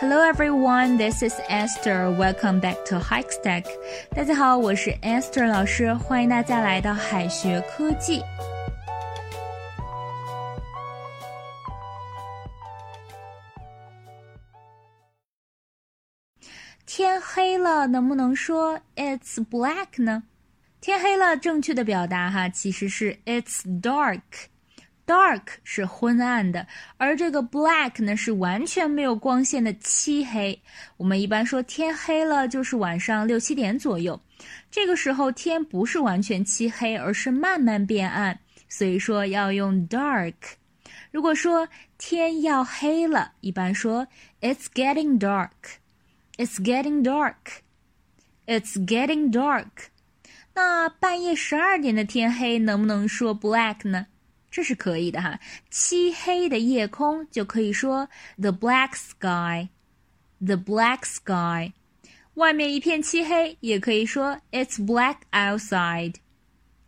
Hello everyone, this is Esther. Welcome back to Hikestack. 大家好，我是 Esther 老师，欢迎大家来到海学科技。天黑了，能不能说 It's black 呢？天黑了，正确的表达哈，其实是 It's dark。 Dark 是昏暗的，而这个 black 呢是完全没有光线的漆黑。我们一般说天黑了就是晚上六七点左右，这个时候天不是完全漆黑，而是慢慢变暗，所以说要用 dark。如果说天要黑了，一般说 It's getting dark。It's getting dark. It's getting dark. 那半夜十二点的天黑能不能说 black 呢？这是可以的哈，漆黑的夜空就可以说 the black sky。The black sky，外面一片漆黑，也可以说 it's black outside。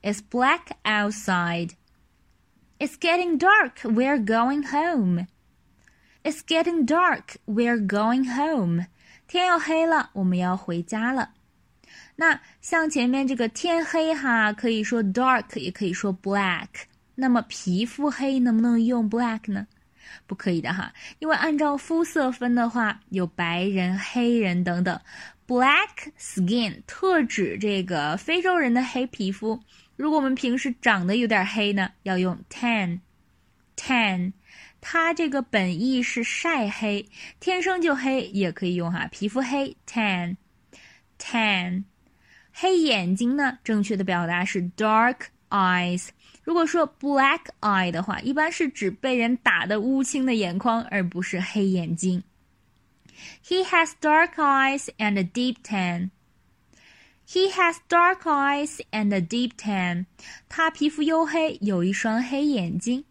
It's black outside。It's getting dark. We're going home. It's getting dark. We're going home. 天要黑了，我们要回家了。那像前面这个天黑哈，可以说 dark，也可以说 black。那么皮肤黑能不能用 black 呢？不可以的哈，因为按照肤色分的话，有白人、黑人等等。Black skin 特指这个非洲人的黑皮肤。如果我们平时长得有点黑呢，要用 tan。tan，它这个本意是晒黑，天生就黑也可以用哈，皮肤黑 tan。tan，黑眼睛呢，正确的表达是 dark eyes。如果说 black eye 的话，一般是指被人打的乌青的眼眶，而不是黑眼睛。He has dark eyes and a deep tan. He has dark eyes and a deep tan. 他皮肤黝黑，有一双黑眼睛。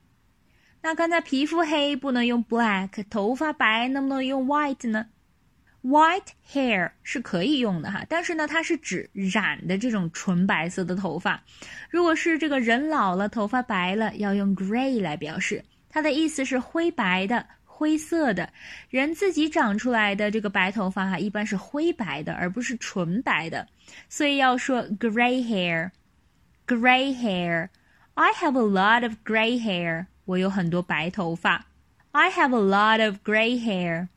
那刚才皮肤黑不能用 black，头发白能不能用 white 呢 ？White hair 是可以用的哈，但是呢，它是指染的这种纯白色的头发。如果是这个人老了，头发白了，要用 gray 来表示，它的意思是灰白的、灰色的。人自己长出来的这个白头发哈，一般是灰白的，而不是纯白的，所以要说 gray hair。Gray hair. I have a lot of gray hair. 我有很多白头发。I have a lot of gray hair.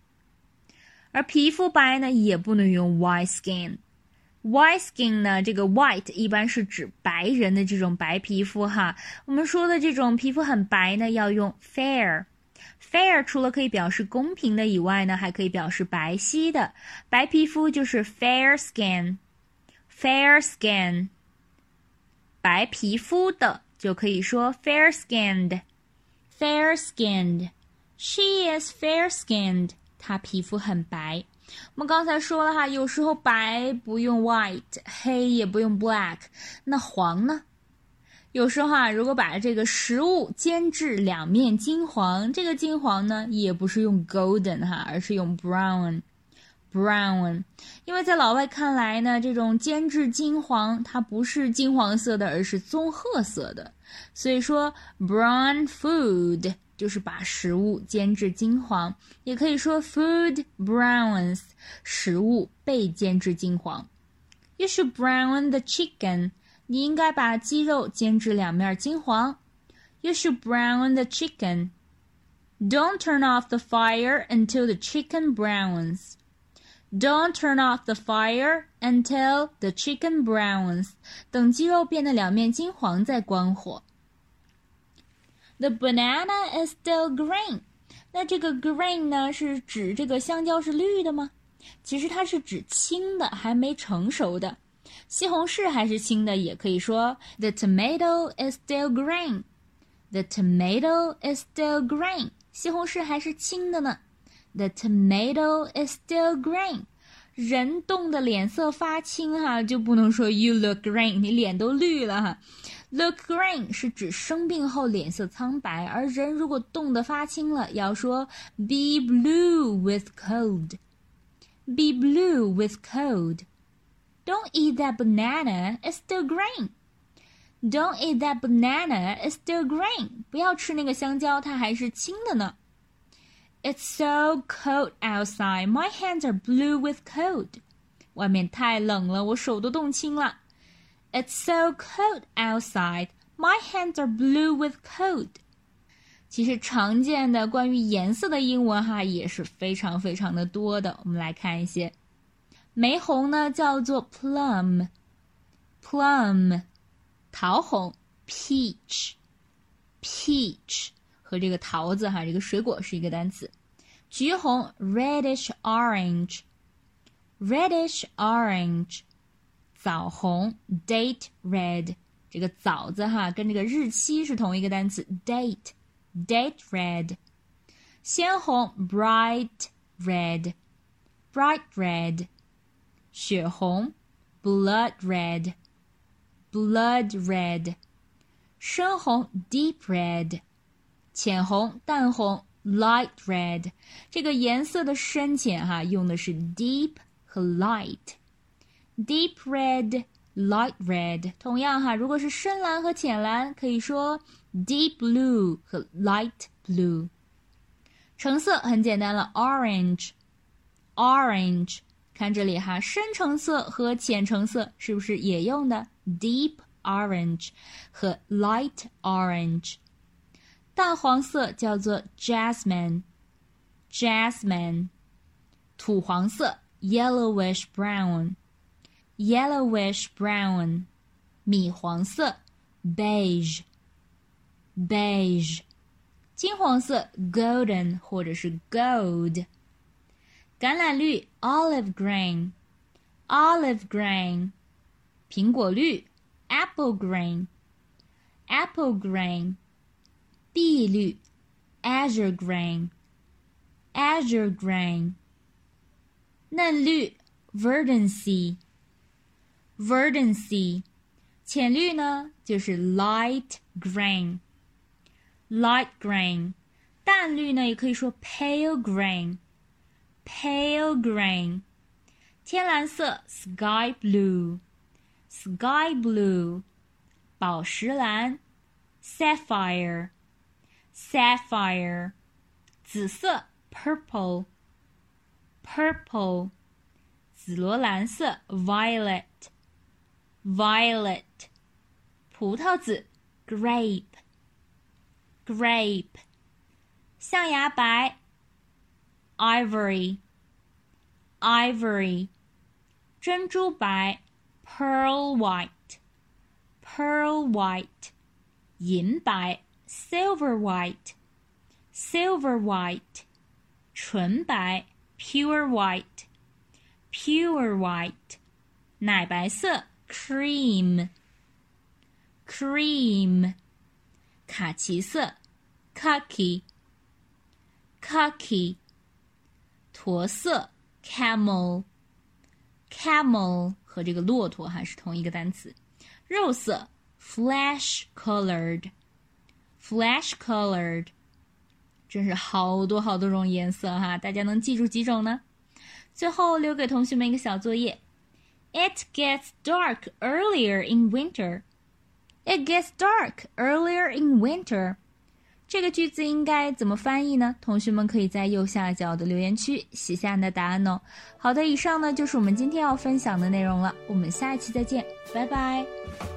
而皮肤白呢，也不能用 white skin。white skin 呢，这个 white 一般是指白人的这种白皮肤哈。我们说的这种皮肤很白呢，要用 fair。fair 除了可以表示公平的以外呢，还可以表示白皙的。白皮肤就是 fair skin。fair skin。白皮肤的就可以说 fair skinned。fair skinned。She is fair skinned。 他皮肤很白。我们刚才说了哈，有时候白不用 white，黑也不用 black，那黄呢？有时候啊，如果把这个食物煎至两面金黄，这个金黄呢，也不是用 golden 哈，而是用 brown。brown，因为在老外看来呢，这种煎至金黄，它不是金黄色的，而是棕褐色的，所以说 brown food。就是把食物煎至金黄，也可以说 food browns，食物被煎至金黄。You should brown the chicken，你应该把鸡肉煎至两面金黄。You should brown the chicken。Don't turn off the fire until the chicken browns. Don't turn off the fire until the chicken browns. 等鸡肉变得两面金黄再关火。 The banana is still green。那这个 green 呢，是指这个香蕉是绿的吗？其实它是指青的，还没成熟的。西红柿还是青的，也可以说 The tomato is still green。The tomato is still green。西红柿还是青的呢。The tomato is still green。人冻得脸色发青哈，就不能说 You look green，你脸都绿了哈。Look green 是指生病后脸色苍白，而人如果冻得发青了，要说 be blue with cold。Be blue with cold。Don't eat that banana, it's still green. Don't eat that banana, it's still green. 不要吃那个香蕉，它还是青的呢。It's so cold outside. My hands are blue with cold. 外面太冷了，我手都冻青了。It's so cold outside. My hands are blue with cold. 其实常见的关于颜色的英文哈也是非常非常的多的。我们来看一些，玫红呢叫做 plum，plum，桃红 peach，peach 和这个桃子哈这个水果是一个单词。橘红 reddish orange，reddish orange， 枣红 date red，这个枣子哈跟这个日期是同一个单词 date。date red，鲜红 bright red，bright red，血红 blood red，blood red，深红 deep red，浅红淡红 light red。这个颜色的深浅哈，用的是 deep 和 light。Deep red。light red，同样哈，如果是深蓝和浅蓝，可以说 deep blue 和 light blue。橙色很简单了，orange，orange。看这里哈，深橙色和浅橙色是不是也用的 deep orange 和 light orange？淡黄色叫做 jasmine，jasmine。土黄色 yellowish brown。yellowish brown，米黄色，beige beige，金黄色，golden 或者是 gold，橄榄绿，olive green olive green，苹果绿，apple green apple green，碧绿，azure green azure green，嫩绿，verdancy。 verdancy，浅绿呢就是 light green，light green，淡绿呢也可以说 pale green，pale green，天蓝色 sky blue，sky blue，宝石蓝 sapphire，sapphire，紫色 purple，purple，紫罗兰色 violet。 violet，葡萄籽，grape，grape，象牙白，ivory，ivory，珍珠白，pearl white，pearl white，银白，silver white，silver white，纯白，pure white，pure white，奶白色。 Cream cream 卡其色 khaki khaki 驼色 camel camel 和这个骆驼哈是同一个单词。肉色 flesh colored flesh colored 真是好多好多种颜色哈，大家能记住几种呢？最后留给同学们一个小作业。It gets dark earlier in winter. It gets dark earlier in winter. 这个句子应该怎么翻译呢？同学们可以在右下角的留言区写下你的答案哦。好的，以上呢就是我们今天要分享的内容了。我们下一期再见，拜拜。